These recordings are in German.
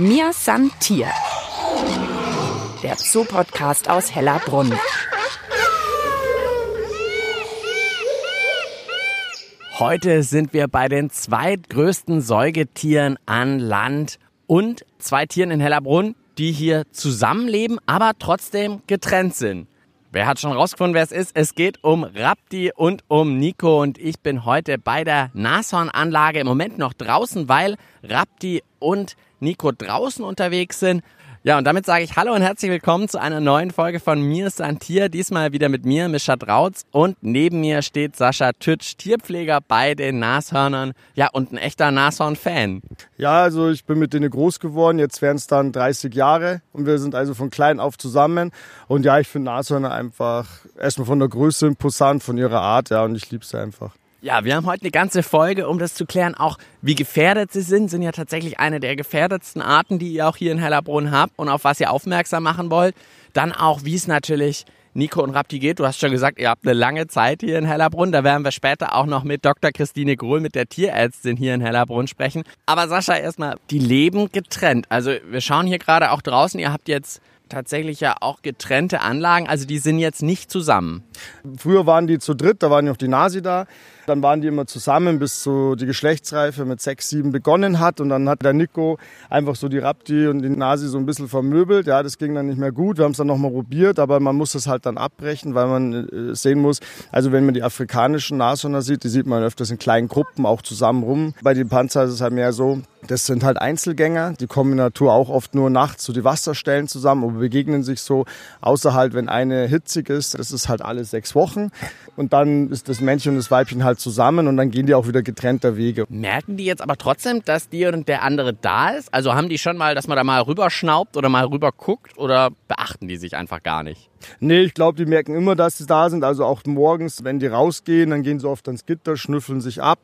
Mir San Tier. Der Zoopodcast aus Hellerbrunn. Heute sind wir bei den zweitgrößten Säugetieren an Land und zwei Tieren in Hellerbrunn, die hier zusammenleben, aber trotzdem getrennt sind. Wer hat schon rausgefunden, wer es ist? Es geht um Rapti und um Nico und ich bin heute bei der Nashornanlage im Moment noch draußen, weil Rapti und Nico draußen unterwegs sind ja, und damit sage ich Hallo und herzlich willkommen zu einer neuen Folge von Mir ist ein Tier. Diesmal wieder mit mir, Mischa Drautz. Und neben mir steht Sascha Tütsch, Tierpfleger bei den Nashörnern. Ja, und ein echter Nashorn-Fan. Ja, also ich bin mit denen groß geworden. Jetzt wären es dann 30 Jahre. Und wir sind also von klein auf zusammen. Und ja, ich finde Nashörner einfach erstmal von der Größe imposant, von ihrer Art. Ja, und ich liebe sie einfach. Ja, wir haben heute eine ganze Folge, um das zu klären, auch wie gefährdet sie sind. Sind ja tatsächlich eine der gefährdetsten Arten, die ihr auch hier in Hellerbrunn habt und auf was ihr aufmerksam machen wollt. Dann auch, wie es natürlich Nico und Rapti geht. Du hast schon gesagt, ihr habt eine lange Zeit hier in Hellerbrunn. Da werden wir später auch noch mit Dr. Christine Grohl, mit der Tierärztin hier in Hellerbrunn sprechen. Aber Sascha, erstmal, die leben getrennt. Also wir schauen hier gerade auch draußen. Ihr habt jetzt tatsächlich ja auch getrennte Anlagen. Also die sind jetzt nicht zusammen. Früher waren die zu dritt, da waren noch die Nasi da. Dann waren die immer zusammen, bis so die Geschlechtsreife mit sechs, sieben begonnen hat. Und dann hat der Nico einfach so die Rapti und die Nasi so ein bisschen vermöbelt. Ja, das ging dann nicht mehr gut. Wir haben es dann nochmal probiert, aber man muss das halt dann abbrechen, weil man äh, sehen muss, also wenn man die afrikanischen Nashörner sieht, die sieht man öfters in kleinen Gruppen auch zusammen rum. Bei den Panzer ist es halt mehr so, das sind halt Einzelgänger, die kommen in Natur auch oft nur nachts zu so die Wasserstellen zusammen und begegnen sich so, außer halt, wenn eine hitzig ist, das ist halt alle sechs Wochen. Und dann ist das Männchen und das Weibchen halt zusammen und dann gehen die auch wieder getrennter Wege. Merken die jetzt aber trotzdem, dass die und der andere da ist? Also haben die schon mal, dass man da mal rüberschnaubt oder mal rüber guckt oder beachten die sich einfach gar nicht? Nee, ich glaube, die merken immer, dass sie da sind. Also auch morgens, wenn die rausgehen, dann gehen sie oft ans Gitter, schnüffeln sich ab.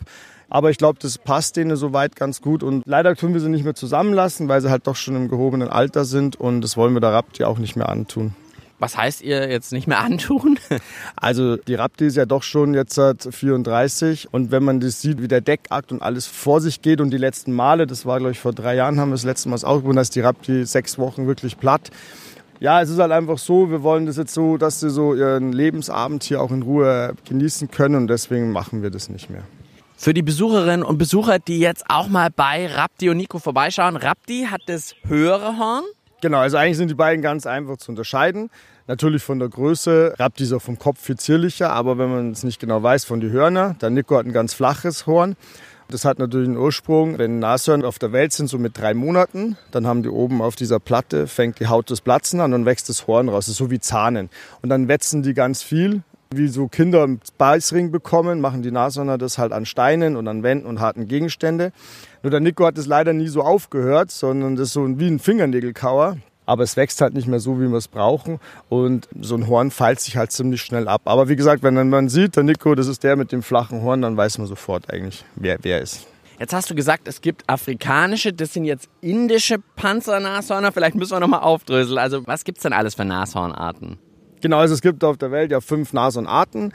Aber ich glaube, das passt denen soweit ganz gut. Und leider können wir sie nicht mehr zusammenlassen, weil sie halt doch schon im gehobenen Alter sind. Und das wollen wir der Rapti auch nicht mehr antun. Was heißt ihr jetzt nicht mehr antun? Also die Rapti ist ja doch schon jetzt seit 34 und wenn man das sieht, wie der Deckakt und alles vor sich geht und die letzten Male, das war glaube ich vor drei Jahren, haben wir das letzte Mal ausprobiert, dass die Rapti sechs Wochen wirklich platt. Ja, es ist halt einfach so, wir wollen das jetzt so, dass sie so ihren Lebensabend hier auch in Ruhe genießen können und deswegen machen wir das nicht mehr. Für die Besucherinnen und Besucher, die jetzt auch mal bei Rapti und Nico vorbeischauen, Rapti hat das höhere Horn. Genau, also eigentlich sind die beiden ganz einfach zu unterscheiden. Natürlich von der Größe, ist auch vom Kopf viel zierlicher, aber wenn man es nicht genau weiß, von die Hörner. Der Nico hat ein ganz flaches Horn. Das hat natürlich einen Ursprung, wenn Nashörner auf der Welt sind, so mit drei Monaten, dann haben die oben auf dieser Platte, fängt die Haut das Platzen an und wächst das Horn raus. Das ist so wie Zahnen. Und dann wetzen die ganz viel wie so Kinder einen Beißring bekommen, machen die Nashörner das halt an Steinen und an Wänden und harten Gegenstände. Nur der Nico hat das leider nie so aufgehört, sondern das ist so wie ein Fingernägelkauer. Aber es wächst halt nicht mehr so, wie wir es brauchen. Und so ein Horn feilt sich halt ziemlich schnell ab. Aber wie gesagt, wenn man sieht, der Nico, das ist der mit dem flachen Horn, dann weiß man sofort eigentlich, wer wer ist. Jetzt hast du gesagt, es gibt afrikanische, das sind jetzt indische Panzernashörner. Vielleicht müssen wir nochmal aufdröseln. Also was gibt es denn alles für Nashornarten? Genau, also es gibt auf der Welt ja fünf Nashornarten.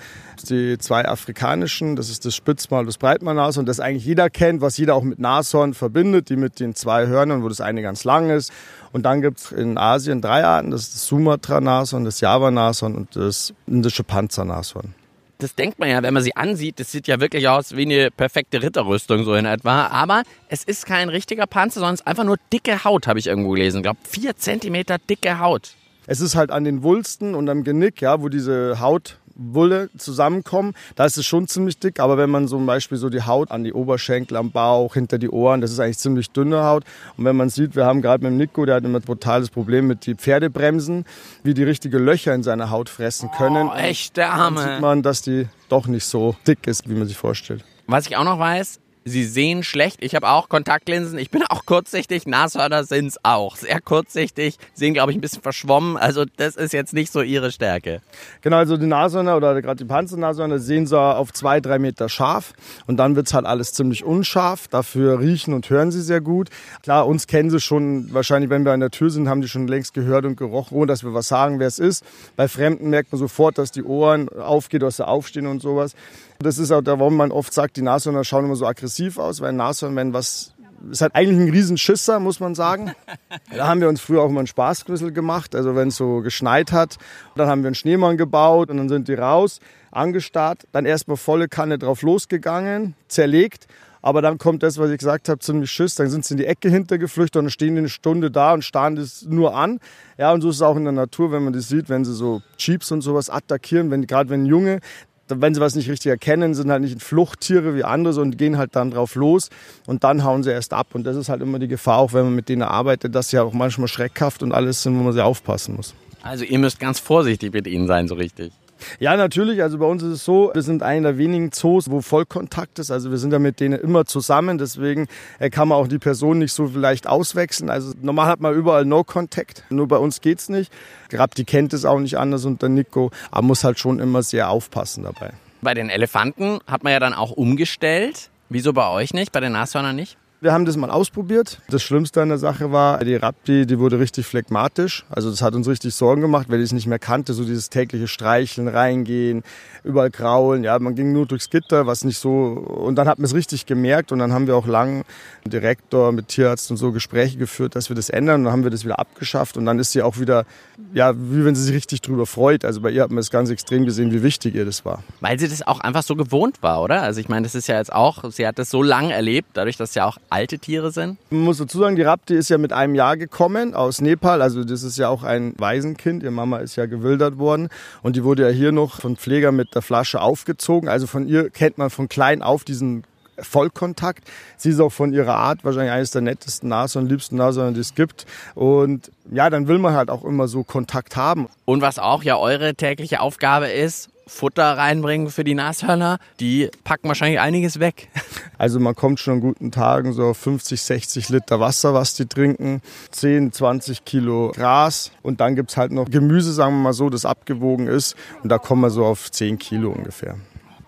Die zwei afrikanischen, das ist das Spitzmal das Breitmalnashorn, das eigentlich jeder kennt, was jeder auch mit Nashorn verbindet, die mit den zwei Hörnern, wo das eine ganz lang ist. Und dann gibt es in Asien drei Arten, das ist das Sumatra-Nashorn, das Java-Nashorn und das indische Panzernashorn das denkt man ja, wenn man sie ansieht, das sieht ja wirklich aus wie eine perfekte Ritterrüstung so in etwa. Aber es ist kein richtiger Panzer, sondern es ist einfach nur dicke Haut, habe ich irgendwo gelesen. Ich glaube, vier Zentimeter dicke Haut. Es ist halt an den Wulsten und am Genick, ja, wo diese Hautwolle zusammenkommen, da ist es schon ziemlich dick. Aber wenn man zum Beispiel so die Haut an die Oberschenkel, am Bauch, hinter die Ohren, das ist eigentlich ziemlich dünne Haut. Und wenn man sieht, wir haben gerade mit dem Nico, der hat immer ein brutales Problem mit die Pferdebremsen, wie die richtige Löcher in seiner Haut fressen können. Oh, echt der Arme. Dann sieht man, dass die doch nicht so dick ist, wie man sich vorstellt. Was ich auch noch weiß, Sie sehen schlecht. Ich habe auch Kontaktlinsen. Ich bin auch kurzsichtig. Nashörner sind's auch. Sehr kurzsichtig. Sehen, glaube ich, ein bisschen verschwommen. Also das ist jetzt nicht so ihre Stärke. Genau, also die Nashörner oder gerade die Panzernashörner sehen so auf zwei, drei Meter scharf. Und dann wird's halt alles ziemlich unscharf. Dafür riechen und hören sie sehr gut. Klar, uns kennen sie schon. Wahrscheinlich, wenn wir an der Tür sind, haben die schon längst gehört und gerochen, ohne dass wir was sagen, wer es ist. Bei Fremden merkt man sofort, dass die Ohren aufgehen, dass sie aufstehen und sowas. Das ist auch der, warum man oft sagt, die Nashörner schauen immer so aggressiv aus, weil Nashörner, wenn was ist halt eigentlich ein Riesenschisser, muss man sagen. Da haben wir uns früher auch mal einen Spaß gemacht. Also wenn es so geschneit hat, dann haben wir einen Schneemann gebaut und dann sind die raus, angestarrt, dann erstmal volle Kanne drauf losgegangen, zerlegt. Aber dann kommt das, was ich gesagt habe, ziemlich Schiss. Dann sind sie in die Ecke hintergeflüchtet und stehen eine Stunde da und starren das nur an. Ja, und so ist es auch in der Natur, wenn man das sieht, wenn sie so Jeeps und sowas attackieren, wenn gerade wenn Junge wenn sie was nicht richtig erkennen, sind halt nicht Fluchttiere wie andere, sondern gehen halt dann drauf los und dann hauen sie erst ab. Und das ist halt immer die Gefahr, auch wenn man mit denen arbeitet, dass sie auch manchmal schreckhaft und alles sind, wo man sehr aufpassen muss. Also ihr müsst ganz vorsichtig mit ihnen sein, so richtig. Ja, natürlich. Also bei uns ist es so, wir sind einer der wenigen Zoos, wo Vollkontakt ist. Also wir sind ja mit denen immer zusammen. Deswegen äh, kann man auch die Person nicht so leicht auswechseln. Also normal hat man überall No Contact. Nur bei uns geht's nicht. Grabti kennt es auch nicht anders und der Nico. Aber muss halt schon immer sehr aufpassen dabei. Bei den Elefanten hat man ja dann auch umgestellt. Wieso bei euch nicht, bei den Nashörnern nicht? Wir haben das mal ausprobiert. Das Schlimmste an der Sache war, die Rapti, die wurde richtig phlegmatisch. Also das hat uns richtig Sorgen gemacht, weil ich es nicht mehr kannte. So dieses tägliche Streicheln, reingehen, überall kraulen. Ja, man ging nur durchs Gitter, was nicht so. Und dann hat man es richtig gemerkt. Und dann haben wir auch lang mit Direktor, mit Tierarzt und so Gespräche geführt, dass wir das ändern. Und dann haben wir das wieder abgeschafft. Und dann ist sie auch wieder, ja, wie wenn sie sich richtig drüber freut. Also bei ihr hat man es ganz extrem gesehen, wie wichtig ihr das war. Weil sie das auch einfach so gewohnt war, oder? Also ich meine, das ist ja jetzt auch, sie hat das so lang erlebt, dadurch, dass ja auch alte Tiere sind? Man muss dazu sagen, die Rapti ist ja mit einem Jahr gekommen aus Nepal. Also das ist ja auch ein Waisenkind. Ihre Mama ist ja gewildert worden. Und die wurde ja hier noch von Pfleger mit der Flasche aufgezogen. Also von ihr kennt man von klein auf diesen Vollkontakt. Sie ist auch von ihrer Art wahrscheinlich eines der nettesten Nashörner, liebsten Nashörner, die es gibt. Und ja, dann will man halt auch immer so Kontakt haben. Und was auch ja eure tägliche Aufgabe ist, Futter reinbringen für die Nashörner, die packen wahrscheinlich einiges weg. Also man kommt schon an guten Tagen so auf 50, 60 Liter Wasser, was die trinken, 10, 20 Kilo Gras und dann gibt es halt noch Gemüse, sagen wir mal so, das abgewogen ist und da kommen wir so auf 10 Kilo ungefähr.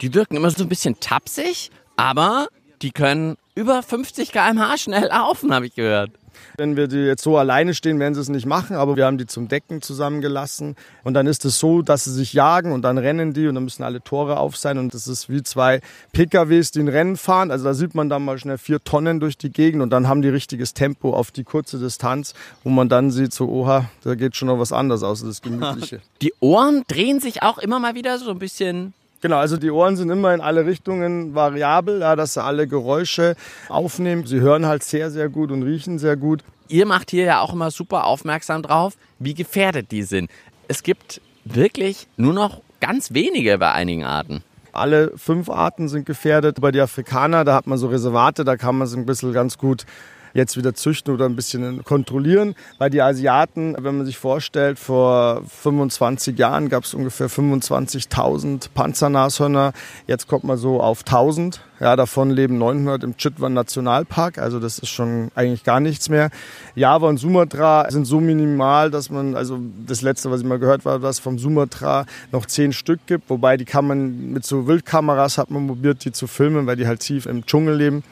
Die wirken immer so ein bisschen tapsig, aber die können über 50 km/h schnell laufen, habe ich gehört. Wenn wir die jetzt so alleine stehen, werden sie es nicht machen, aber wir haben die zum Decken zusammengelassen. Und dann ist es so, dass sie sich jagen und dann rennen die und dann müssen alle Tore auf sein. Und das ist wie zwei PKWs, die ein Rennen fahren. Also da sieht man dann mal schnell vier Tonnen durch die Gegend und dann haben die richtiges Tempo auf die kurze Distanz, wo man dann sieht, so, oha, da geht schon noch was anderes außer das Gemütliche. Die Ohren drehen sich auch immer mal wieder so ein bisschen Genau, also die Ohren sind immer in alle Richtungen variabel, ja, dass sie alle Geräusche aufnehmen. Sie hören halt sehr, sehr gut und riechen sehr gut. Ihr macht hier ja auch immer super aufmerksam drauf, wie gefährdet die sind. Es gibt wirklich nur noch ganz wenige bei einigen Arten. Alle fünf Arten sind gefährdet. Bei den Afrikaner, da hat man so Reservate, da kann man es ein bisschen ganz gut jetzt wieder züchten oder ein bisschen kontrollieren. Bei die Asiaten, wenn man sich vorstellt, vor 25 Jahren gab es ungefähr 25.000 Panzernashörner. Jetzt kommt man so auf 1000. Ja, davon leben 900 im Chitwan Nationalpark. Also das ist schon eigentlich gar nichts mehr. Java und Sumatra sind so minimal, dass man, also das letzte, was ich mal gehört habe, dass vom Sumatra noch zehn Stück gibt. Wobei die kann man mit so Wildkameras hat man probiert, die zu filmen, weil die halt tief im Dschungel leben.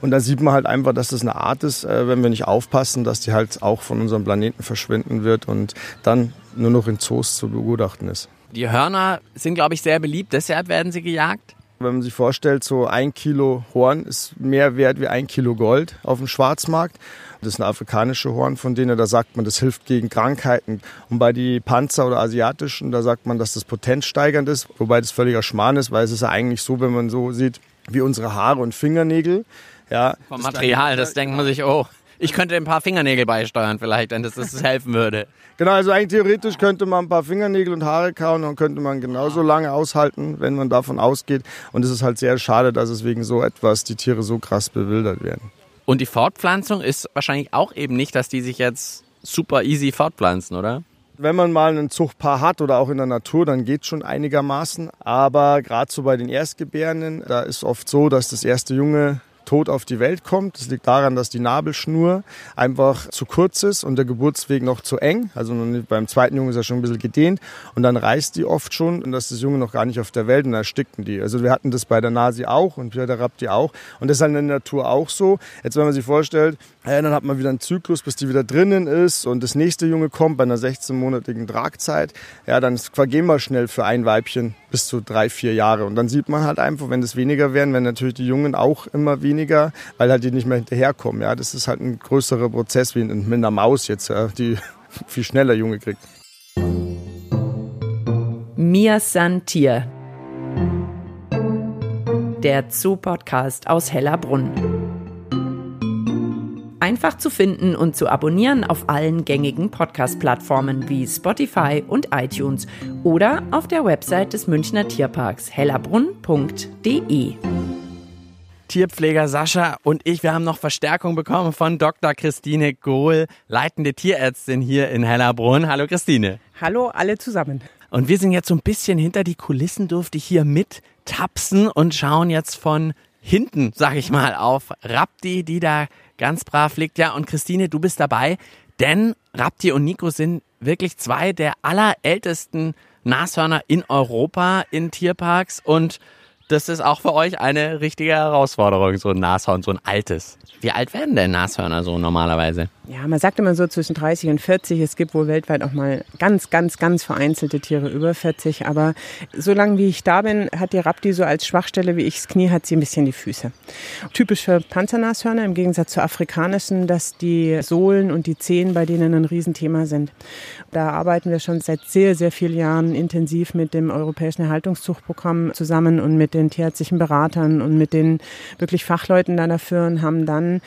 Und da sieht man halt einfach, dass das eine Art ist, äh, wenn wir nicht aufpassen, dass die halt auch von unserem Planeten verschwinden wird und dann nur noch in Zoos zu begutachten ist. Die Hörner sind, glaube ich, sehr beliebt, deshalb werden sie gejagt. Wenn man sich vorstellt, so ein Kilo Horn ist mehr wert wie ein Kilo Gold auf dem Schwarzmarkt. Das ist ein afrikanische Horn von denen, da sagt man, das hilft gegen Krankheiten. Und bei die Panzer oder asiatischen, da sagt man, dass das potenzsteigernd ist, wobei das völliger Schmarrn ist, weil es ist ja eigentlich so, wenn man so sieht, wie unsere Haare und Fingernägel. Ja, Vom Material, das denkt man sich, oh, ich könnte ein paar Fingernägel beisteuern vielleicht, wenn das, das helfen würde. Genau, also eigentlich theoretisch könnte man ein paar Fingernägel und Haare kauen und könnte man genauso lange aushalten, wenn man davon ausgeht. Und es ist halt sehr schade, dass es wegen so etwas die Tiere so krass bewildert werden. Und die Fortpflanzung ist wahrscheinlich auch eben nicht, dass die sich jetzt super easy fortpflanzen, oder? Wenn man mal ein Zuchtpaar hat oder auch in der Natur, dann geht es schon einigermaßen. Aber gerade so bei den Erstgebärenden, da ist oft so, dass das erste Junge tot auf die Welt kommt. Das liegt daran, dass die Nabelschnur einfach zu kurz ist und der Geburtsweg noch zu eng. Also beim zweiten Jungen ist er schon ein bisschen gedehnt und dann reißt die oft schon und das ist das Junge noch gar nicht auf der Welt und dann erstickten die. Also wir hatten das bei der Nasi auch und bei der Rapti auch und das ist halt in der Natur auch so. Jetzt wenn man sich vorstellt, ja, dann hat man wieder einen Zyklus, bis die wieder drinnen ist und das nächste Junge kommt bei einer 16-monatigen Tragzeit, ja, dann vergehen wir schnell für ein Weibchen, bis zu drei, vier Jahre. Und dann sieht man halt einfach, wenn es weniger werden, werden natürlich die Jungen auch immer weniger, weil halt die nicht mehr hinterherkommen. Ja, das ist halt ein größerer Prozess wie mit einer Maus jetzt, ja, die viel schneller Junge kriegt. Mir san Tier. Der Zoo-Podcast aus Hellerbrunn. Einfach zu finden und zu abonnieren auf allen gängigen Podcast-Plattformen wie Spotify und iTunes oder auf der Website des Münchner Tierparks hellerbrunn.de. Tierpfleger Sascha und ich, wir haben noch Verstärkung bekommen von Dr. Christine Gohl, leitende Tierärztin hier in Hellerbrunn. Hallo Christine. Hallo alle zusammen. Und wir sind jetzt so ein bisschen hinter die Kulissen, durfte ich hier mit tapsen und schauen jetzt von hinten, sag ich mal, auf Rapti, die da ganz brav liegt. Ja, und Christine, du bist dabei, denn Rapti und Nico sind wirklich zwei der allerältesten Nashörner in Europa in Tierparks und das ist auch für euch eine richtige Herausforderung, so ein Nashorn, so ein altes. Wie alt werden denn Nashörner so normalerweise? Ja, man sagt immer so zwischen 30 und 40. Es gibt wohl weltweit auch mal ganz, ganz, ganz vereinzelte Tiere über 40. Aber solange wie ich da bin, hat die Rapti so als Schwachstelle wie ich das Knie, hat sie ein bisschen die Füße. Typisch für Panzernashörner im Gegensatz zu afrikanischen, dass die Sohlen und die Zehen bei denen ein Riesenthema sind. Da arbeiten wir schon seit sehr, sehr vielen Jahren intensiv mit dem Europäischen Erhaltungszuchtprogramm zusammen und mit den tierärztlichen Beratern und mit den wirklich Fachleuten dafür und haben dann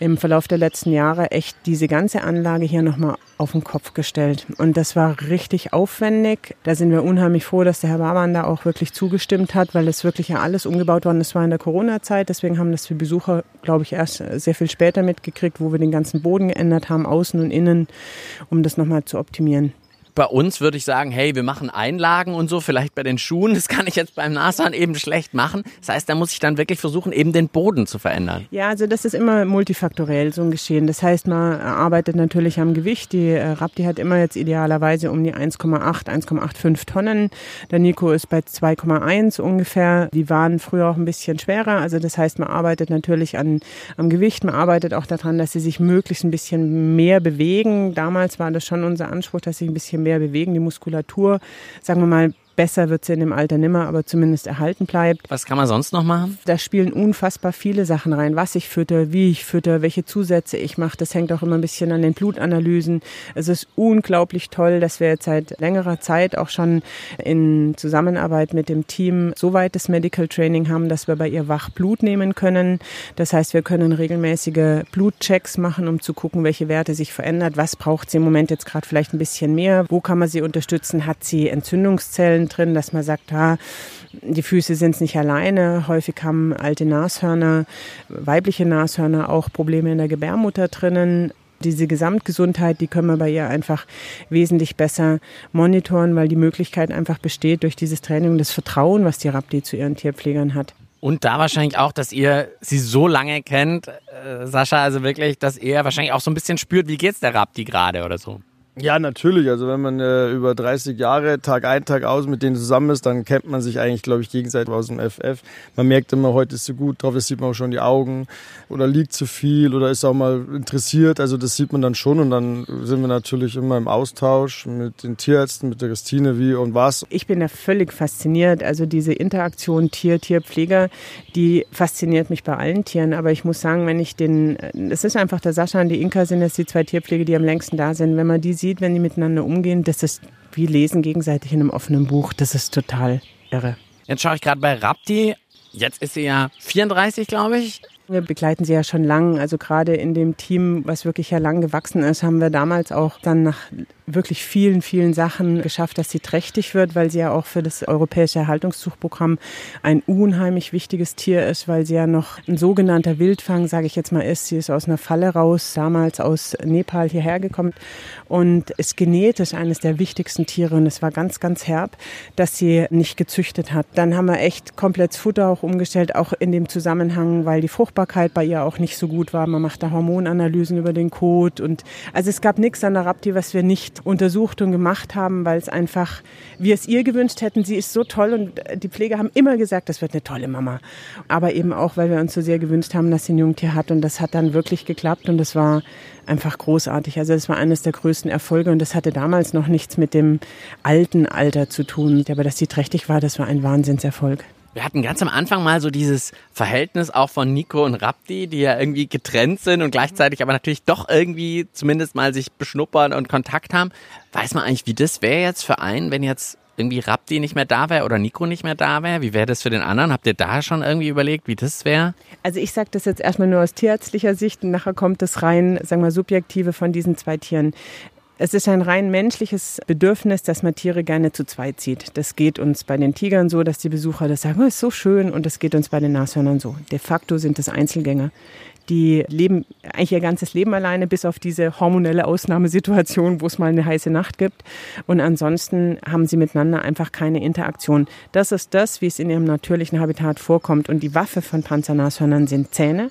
im Verlauf der letzten Jahre echt diese ganze Anlage hier nochmal auf den Kopf gestellt. Und das war richtig aufwendig. Da sind wir unheimlich froh, dass der Herr Barmann da auch wirklich zugestimmt hat, weil das wirklich ja alles umgebaut worden ist. War in der Corona-Zeit. Deswegen haben das die Besucher, glaube ich, erst sehr viel später mitgekriegt, wo wir den ganzen Boden geändert haben, außen und innen, um das nochmal zu optimieren bei uns würde ich sagen, hey, wir machen Einlagen und so, vielleicht bei den Schuhen. Das kann ich jetzt beim Nashorn eben schlecht machen. Das heißt, da muss ich dann wirklich versuchen, eben den Boden zu verändern. Ja, also das ist immer multifaktoriell so ein Geschehen. Das heißt, man arbeitet natürlich am Gewicht. Die äh, Rapti hat immer jetzt idealerweise um die 1,8, 1,85 Tonnen. Der Nico ist bei 2,1 ungefähr. Die waren früher auch ein bisschen schwerer. Also das heißt, man arbeitet natürlich an, am Gewicht. Man arbeitet auch daran, dass sie sich möglichst ein bisschen mehr bewegen. Damals war das schon unser Anspruch, dass sie ein bisschen mehr bewegen, die Muskulatur, sagen wir mal, Besser wird sie in dem Alter nimmer, aber zumindest erhalten bleibt. Was kann man sonst noch machen? Da spielen unfassbar viele Sachen rein. Was ich fütter, wie ich fütter, welche Zusätze ich mache. Das hängt auch immer ein bisschen an den Blutanalysen. Es ist unglaublich toll, dass wir jetzt seit längerer Zeit auch schon in Zusammenarbeit mit dem Team so weit das Medical Training haben, dass wir bei ihr wach Blut nehmen können. Das heißt, wir können regelmäßige Blutchecks machen, um zu gucken, welche Werte sich verändert. Was braucht sie im Moment jetzt gerade vielleicht ein bisschen mehr? Wo kann man sie unterstützen? Hat sie Entzündungszellen? Drin, dass man sagt, ha, die Füße sind es nicht alleine. Häufig haben alte Nashörner, weibliche Nashörner auch Probleme in der Gebärmutter drinnen. Diese Gesamtgesundheit, die können wir bei ihr einfach wesentlich besser monitoren, weil die Möglichkeit einfach besteht durch dieses Training das Vertrauen, was die Rapti zu ihren Tierpflegern hat. Und da wahrscheinlich auch, dass ihr sie so lange kennt, äh, Sascha, also wirklich, dass ihr wahrscheinlich auch so ein bisschen spürt, wie geht's der Rapti gerade oder so. Ja, natürlich. Also wenn man äh, über 30 Jahre Tag ein, Tag aus mit denen zusammen ist, dann kennt man sich eigentlich, glaube ich, gegenseitig aus dem FF. Man merkt immer, heute ist sie gut drauf, das sieht man auch schon die Augen. Oder liegt zu viel oder ist auch mal interessiert. Also das sieht man dann schon und dann sind wir natürlich immer im Austausch mit den Tierärzten, mit der Christine, wie und was. Ich bin ja völlig fasziniert. Also diese Interaktion Tier-Tierpfleger, die fasziniert mich bei allen Tieren. Aber ich muss sagen, wenn ich den, es ist einfach der Sascha und die Inka sind jetzt die zwei Tierpflege, die am längsten da sind. Wenn man die sieht, wenn die miteinander umgehen, das ist wie lesen gegenseitig in einem offenen Buch. Das ist total irre. Jetzt schaue ich gerade bei Rapti. Jetzt ist sie ja 34, glaube ich. Wir begleiten sie ja schon lang. Also gerade in dem Team, was wirklich ja lang gewachsen ist, haben wir damals auch dann nach wirklich vielen, vielen Sachen geschafft, dass sie trächtig wird, weil sie ja auch für das europäische Erhaltungszuchtprogramm ein unheimlich wichtiges Tier ist, weil sie ja noch ein sogenannter Wildfang, sage ich jetzt mal, ist. Sie ist aus einer Falle raus, damals aus Nepal hierher gekommen und ist genetisch eines der wichtigsten Tiere und es war ganz, ganz herb, dass sie nicht gezüchtet hat. Dann haben wir echt komplett Futter auch umgestellt, auch in dem Zusammenhang, weil die Frucht Fruchtbarkeit bei ihr auch nicht so gut war. Man macht da Hormonanalysen über den Kot und also es gab nichts an der Rapti, was wir nicht untersucht und gemacht haben, weil es einfach, wir es ihr gewünscht hätten. Sie ist so toll und die Pfleger haben immer gesagt, das wird eine tolle Mama. Aber eben auch, weil wir uns so sehr gewünscht haben, dass sie ein Jungtier hat und das hat dann wirklich geklappt und das war einfach großartig. Also das war eines der größten Erfolge und das hatte damals noch nichts mit dem alten Alter zu tun. Aber dass sie trächtig war, das war ein Wahnsinnserfolg. Wir hatten ganz am Anfang mal so dieses Verhältnis auch von Nico und Rapti, die ja irgendwie getrennt sind und gleichzeitig aber natürlich doch irgendwie zumindest mal sich beschnuppern und Kontakt haben. Weiß man eigentlich, wie das wäre jetzt für einen, wenn jetzt irgendwie Rapti nicht mehr da wäre oder Nico nicht mehr da wäre? Wie wäre das für den anderen? Habt ihr da schon irgendwie überlegt, wie das wäre? Also ich sage das jetzt erstmal nur aus tierärztlicher Sicht und nachher kommt das rein, sagen wir, subjektive von diesen zwei Tieren. Es ist ein rein menschliches Bedürfnis, dass man Tiere gerne zu zweit zieht. Das geht uns bei den Tigern so, dass die Besucher das sagen, oh, ist so schön und das geht uns bei den Nashörnern so. De facto sind es Einzelgänger die leben eigentlich ihr ganzes Leben alleine, bis auf diese hormonelle Ausnahmesituation, wo es mal eine heiße Nacht gibt. Und ansonsten haben sie miteinander einfach keine Interaktion. Das ist das, wie es in ihrem natürlichen Habitat vorkommt. Und die Waffe von Panzernashörnern sind Zähne.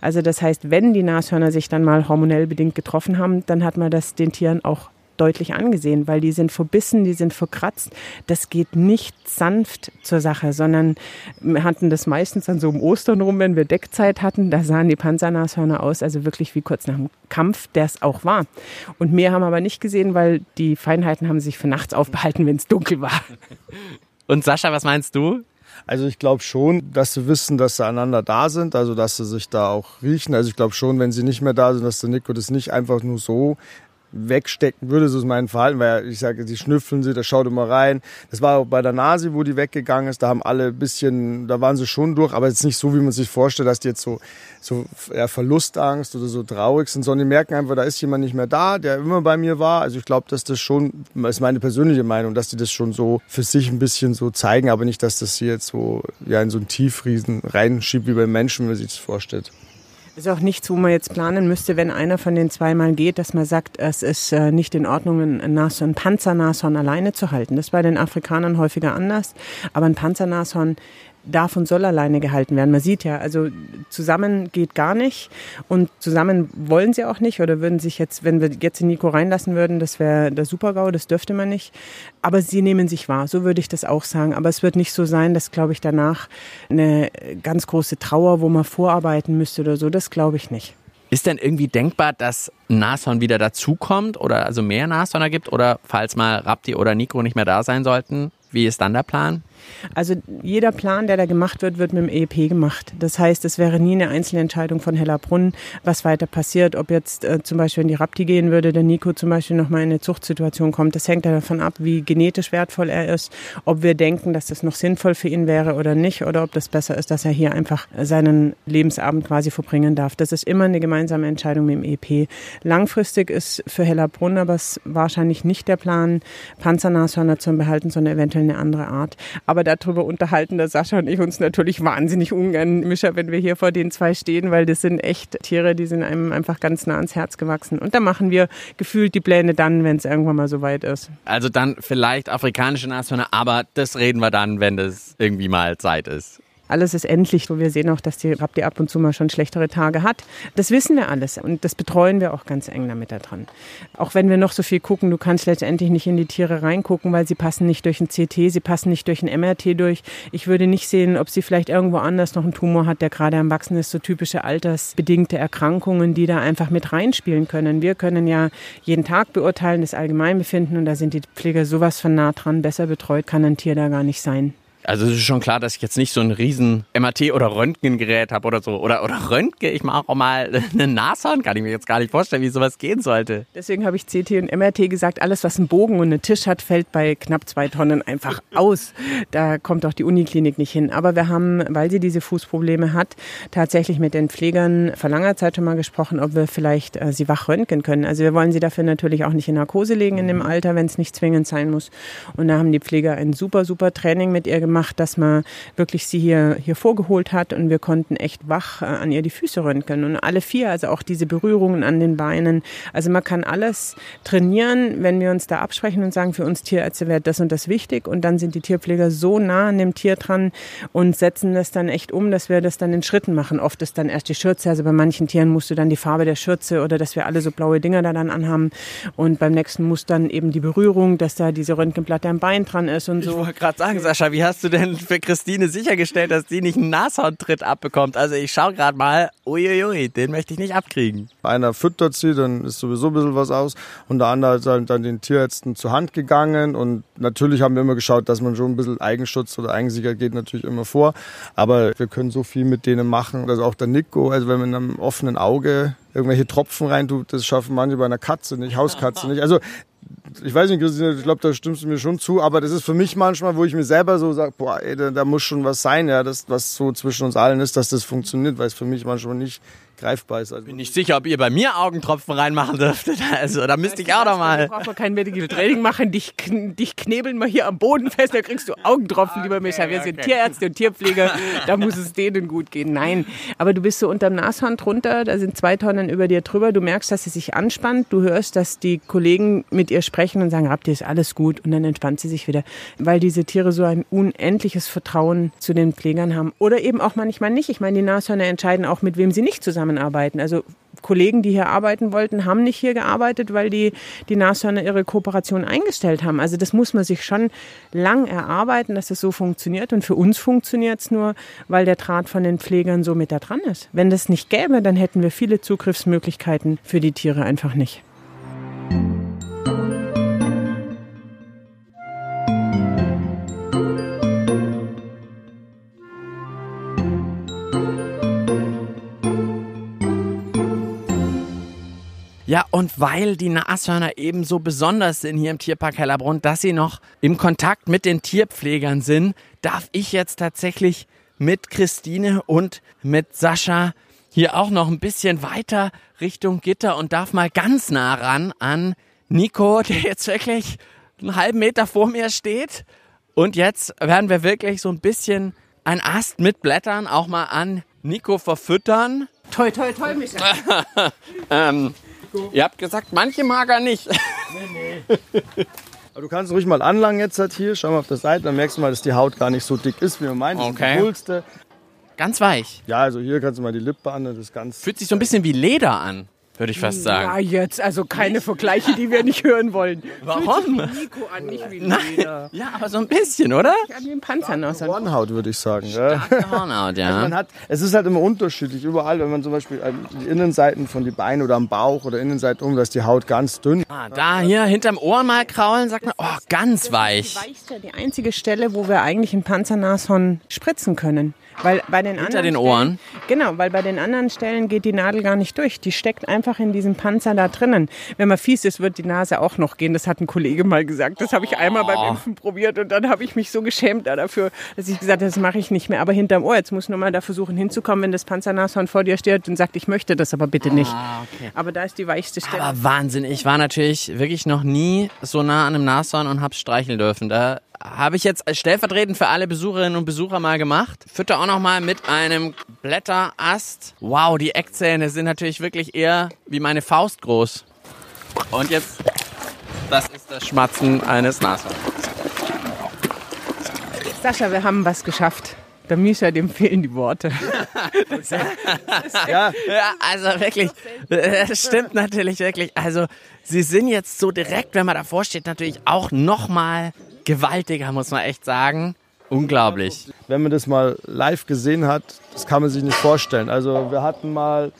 Also das heißt, wenn die Nashörner sich dann mal hormonell bedingt getroffen haben, dann hat man das den Tieren auch deutlich angesehen, weil die sind verbissen, die sind verkratzt. Das geht nicht sanft zur Sache, sondern wir hatten das meistens dann so um Ostern rum, wenn wir Deckzeit hatten. Da sahen die Panzernashörner aus, also wirklich wie kurz nach dem Kampf, der es auch war. Und mehr haben wir aber nicht gesehen, weil die Feinheiten haben sich für nachts aufbehalten, wenn es dunkel war. Und Sascha, was meinst du? Also ich glaube schon, dass sie wissen, dass sie einander da sind, also dass sie sich da auch riechen. Also ich glaube schon, wenn sie nicht mehr da sind, dass der Nico das nicht einfach nur so wegstecken würde, so ist mein Verhalten, weil ich sage, die schnüffeln sie, da schaut immer rein. Das war auch bei der Nase, wo die weggegangen ist, da haben alle ein bisschen, da waren sie schon durch, aber jetzt nicht so, wie man sich vorstellt, dass die jetzt so, so ja, Verlustangst oder so traurig sind, sondern die merken einfach, da ist jemand nicht mehr da, der immer bei mir war. Also ich glaube, dass das schon, das ist meine persönliche Meinung, dass die das schon so für sich ein bisschen so zeigen, aber nicht, dass das hier jetzt so ja, in so einen Tiefriesen reinschiebt wie beim Menschen, wenn man sich das vorstellt. Ist auch nichts, wo man jetzt planen müsste, wenn einer von den zweimal geht, dass man sagt, es ist äh, nicht in Ordnung, ein, ein Panzernashorn alleine zu halten. Das bei den Afrikanern häufiger anders. Aber ein Panzernashorn und soll alleine gehalten werden. Man sieht ja, also zusammen geht gar nicht und zusammen wollen sie auch nicht oder würden sich jetzt, wenn wir jetzt den Nico reinlassen würden, das wäre der Supergau, das dürfte man nicht. Aber sie nehmen sich wahr, so würde ich das auch sagen. Aber es wird nicht so sein, dass, glaube ich, danach eine ganz große Trauer, wo man vorarbeiten müsste oder so, das glaube ich nicht. Ist denn irgendwie denkbar, dass Nashorn wieder dazukommt oder also mehr Nashörner gibt oder falls mal Rapti oder Nico nicht mehr da sein sollten, wie ist dann der Plan? Also jeder Plan, der da gemacht wird, wird mit dem EEP gemacht. Das heißt, es wäre nie eine Einzelentscheidung von Hellerbrunn, was weiter passiert. Ob jetzt äh, zum Beispiel in die Rapti gehen würde, der Nico zum Beispiel nochmal in eine Zuchtsituation kommt. Das hängt ja davon ab, wie genetisch wertvoll er ist, ob wir denken, dass das noch sinnvoll für ihn wäre oder nicht, oder ob das besser ist, dass er hier einfach seinen Lebensabend quasi verbringen darf. Das ist immer eine gemeinsame Entscheidung mit dem EEP. Langfristig ist für Hellerbrunn aber wahrscheinlich nicht der Plan, Panzernashörner zu behalten, sondern eventuell eine andere Art. Aber darüber unterhalten der Sascha und ich uns natürlich wahnsinnig ungern, Mischa, wenn wir hier vor den zwei stehen, weil das sind echt Tiere, die sind einem einfach ganz nah ans Herz gewachsen. Und da machen wir gefühlt die Pläne dann, wenn es irgendwann mal so weit ist. Also dann vielleicht afrikanische Nashörner, aber das reden wir dann, wenn das irgendwie mal Zeit ist alles ist endlich. Wir sehen auch, dass die Rapti ab und zu mal schon schlechtere Tage hat. Das wissen wir alles und das betreuen wir auch ganz eng damit da dran. Auch wenn wir noch so viel gucken, du kannst letztendlich nicht in die Tiere reingucken, weil sie passen nicht durch ein CT, sie passen nicht durch ein MRT durch. Ich würde nicht sehen, ob sie vielleicht irgendwo anders noch einen Tumor hat, der gerade am Wachsen ist, so typische altersbedingte Erkrankungen, die da einfach mit reinspielen können. Wir können ja jeden Tag beurteilen, das Allgemeinbefinden und da sind die Pfleger sowas von nah dran, besser betreut kann ein Tier da gar nicht sein. Also es ist schon klar, dass ich jetzt nicht so ein riesen MRT oder Röntgengerät habe oder so. Oder, oder Röntgen, ich mache auch mal eine Nashorn, kann ich mir jetzt gar nicht vorstellen, wie sowas gehen sollte. Deswegen habe ich CT und MRT gesagt, alles was einen Bogen und einen Tisch hat, fällt bei knapp zwei Tonnen einfach aus. Da kommt auch die Uniklinik nicht hin. Aber wir haben, weil sie diese Fußprobleme hat, tatsächlich mit den Pflegern vor langer Zeit schon mal gesprochen, ob wir vielleicht äh, sie wach röntgen können. Also wir wollen sie dafür natürlich auch nicht in Narkose legen in dem Alter, wenn es nicht zwingend sein muss. Und da haben die Pfleger ein super, super Training mit ihr gemacht gemacht, dass man wirklich sie hier, hier vorgeholt hat und wir konnten echt wach äh, an ihr die Füße röntgen und alle vier, also auch diese Berührungen an den Beinen. Also man kann alles trainieren, wenn wir uns da absprechen und sagen, für uns Tierärzte wäre das und das wichtig und dann sind die Tierpfleger so nah an dem Tier dran und setzen das dann echt um, dass wir das dann in Schritten machen. Oft ist dann erst die Schürze, also bei manchen Tieren musst du dann die Farbe der Schürze oder dass wir alle so blaue Dinger da dann anhaben und beim nächsten muss dann eben die Berührung, dass da diese Röntgenplatte am Bein dran ist und so. Ich wollte gerade sagen, Sascha, wie hast du denn für Christine sichergestellt, dass die nicht einen Nashorntritt abbekommt? Also ich schaue gerade mal, uiuiui, den möchte ich nicht abkriegen. Einer füttert sie, dann ist sowieso ein bisschen was aus und der andere ist dann den Tierärzten zur Hand gegangen und natürlich haben wir immer geschaut, dass man schon ein bisschen Eigenschutz oder Eigensicherheit geht natürlich immer vor, aber wir können so viel mit denen machen, also auch der Nico, also wenn man in einem offenen Auge irgendwelche Tropfen reintut, das schaffen manche bei einer Katze nicht, Hauskatze nicht. Also ich weiß nicht, Christine, ich glaube, da stimmst du mir schon zu, aber das ist für mich manchmal, wo ich mir selber so sage, boah, ey, da, da, muss schon was sein, ja, das, was so zwischen uns allen ist, dass das funktioniert, weil es für mich manchmal nicht greifbar ist. Also Bin nicht sicher, ob ihr bei mir Augentropfen reinmachen dürftet. Also da müsste ich auch noch mal. Da braucht man kein Medical Training machen. Dich, dich knebeln wir hier am Boden fest, da kriegst du Augentropfen, lieber Micha. Wir sind Tierärzte und Tierpfleger, da muss es denen gut gehen. Nein, aber du bist so unterm Nashorn drunter, da sind zwei Tonnen über dir drüber. Du merkst, dass sie sich anspannt. Du hörst, dass die Kollegen mit ihr sprechen und sagen, habt ihr ist alles gut? Und dann entspannt sie sich wieder, weil diese Tiere so ein unendliches Vertrauen zu den Pflegern haben. Oder eben auch manchmal nicht. Ich meine, die Nashörner entscheiden auch, mit wem sie nicht zusammenarbeiten. Also Kollegen, die hier arbeiten wollten, haben nicht hier gearbeitet, weil die, die Nashörner ihre Kooperation eingestellt haben. Also das muss man sich schon lang erarbeiten, dass das so funktioniert. Und für uns funktioniert es nur, weil der Draht von den Pflegern so mit da dran ist. Wenn das nicht gäbe, dann hätten wir viele Zugriffsmöglichkeiten für die Tiere einfach nicht. Ja, und weil die Nashörner eben so besonders sind hier im Tierpark Hellerbrunn, dass sie noch im Kontakt mit den Tierpflegern sind, darf ich jetzt tatsächlich mit Christine und mit Sascha hier auch noch ein bisschen weiter Richtung Gitter und darf mal ganz nah ran an Nico, der jetzt wirklich einen halben Meter vor mir steht. Und jetzt werden wir wirklich so ein bisschen ein Ast mit Blättern auch mal an Nico verfüttern. Toi, toi, toi, Micha. ähm, Ihr habt gesagt, manche mag er nicht. Nee, nee. Aber du kannst ruhig mal anlangen jetzt halt hier. Schau mal auf der Seite, dann merkst du mal, dass die Haut gar nicht so dick ist, wie man meint. Das Okay. ist die Coolste. Ganz weich. Ja, also hier kannst du mal die Lippe an, das ist ganz. Fühlt sich so ein bisschen wie Leder an, würde ich fast Ja, sagen. jetzt, also keine Vergleiche, die wir nicht hören wollen. Warum? Nico an, nicht wie Leder. Ja, aber so ein bisschen, oder? Ja, wie ein Panzer noch. Hornhaut, würde ich sagen. Ja. Hornhaut, Man ja. hat, es ist halt immer unterschiedlich. Überall, wenn man zum Beispiel ähm, die Innenseiten von die Beine oder am Bauch oder Innenseite um, da ist die Haut ganz dünn. Ah, da hier hinterm Ohr mal kraulen, sagt man, oh, ganz weich. Die weichste, die einzige Stelle, wo wir eigentlich ein Panzernashorn spritzen können. Weil bei den Hinter anderen den Ohren? Stellen, genau, weil bei den anderen Stellen geht die Nadel gar nicht durch. Die steckt einfach in diesem Panzer da drinnen. Wenn man fies ist, wird die Nase auch noch gehen. Das hat ein Kollege mal gesagt. Das habe ich einmal Oh. beim Impfen probiert und dann habe ich mich so geschämt da dafür, dass ich gesagt habe, das mache ich nicht mehr. Aber hinterm Ohr, jetzt muss nur mal da versuchen hinzukommen, wenn das Panzernashorn vor dir steht und sagt, ich möchte das aber bitte nicht. Ah, okay. Aber da ist die weichste Stelle. Aber Wahnsinn, ich war natürlich wirklich noch nie so nah an einem Nashorn und hab's streicheln dürfen. Da habe ich jetzt stellvertretend für alle Besucherinnen und Besucher mal gemacht. Fütter auch noch mal mit einem Blätterast. Wow, die Eckzähne sind natürlich wirklich eher wie meine Faust groß. Und jetzt, das ist das Schmatzen eines Nashorns. Sascha, wir haben was geschafft. Der Misha, dem fehlen die Worte. Ja, Ja, also wirklich, das stimmt natürlich wirklich. Also sie sind jetzt so direkt, wenn man davor steht, natürlich auch noch mal gewaltiger, muss man echt sagen. Unglaublich. wenn man das mal live gesehen hat, das kann man sich nicht vorstellen. Also wir hatten mal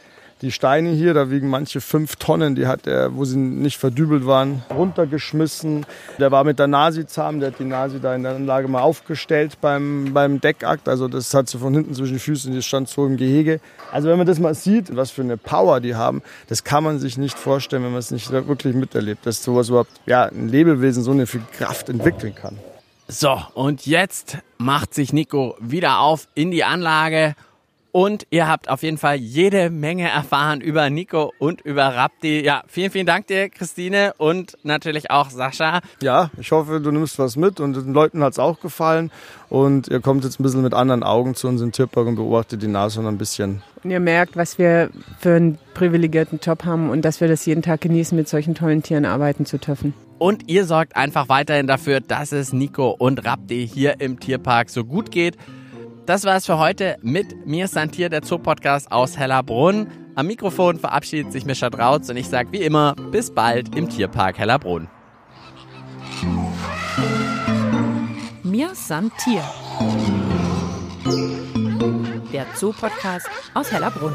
die Steine hier, da wiegen manche fünf Tonnen, die hat er, wo sie nicht verdübelt waren, runtergeschmissen. Der war mit der Nasi zahm, der hat die Nasi da in der Anlage mal aufgestellt beim, beim Deckakt. Also das hat sie von hinten zwischen die Füße, die stand so im Gehege. Also wenn man das mal sieht, was für eine Power die haben, das kann man sich nicht vorstellen, wenn man es nicht wirklich miterlebt, dass sowas überhaupt, ja, ein Lebewesen so eine viel Kraft entwickeln kann. So, und jetzt macht sich Nico wieder auf in die Anlage Und ihr habt auf jeden Fall jede Menge erfahren über Nico und über Rapti. Ja, vielen, vielen Dank dir, Christine und natürlich auch Sascha. Ja, ich hoffe, du nimmst was mit und den Leuten hat es auch gefallen. Und ihr kommt jetzt ein bisschen mit anderen Augen zu uns in Tierpark und beobachtet die Nashörner ein bisschen. Und ihr merkt, was wir für einen privilegierten Job haben und dass wir das jeden Tag genießen, mit solchen tollen Tieren arbeiten zu dürfen. Und ihr sorgt einfach weiterhin dafür, dass es Nico und Rapti hier im Tierpark so gut geht. Das war es für heute mit mir, Santier, der Zoopodcast aus Hellerbrunn. Am Mikrofon verabschiedet sich Mischa Drautz und ich sage wie immer, bis bald im Tierpark Hellerbrunn. Mir Santier. Der Zoopodcast aus Hellerbrunn.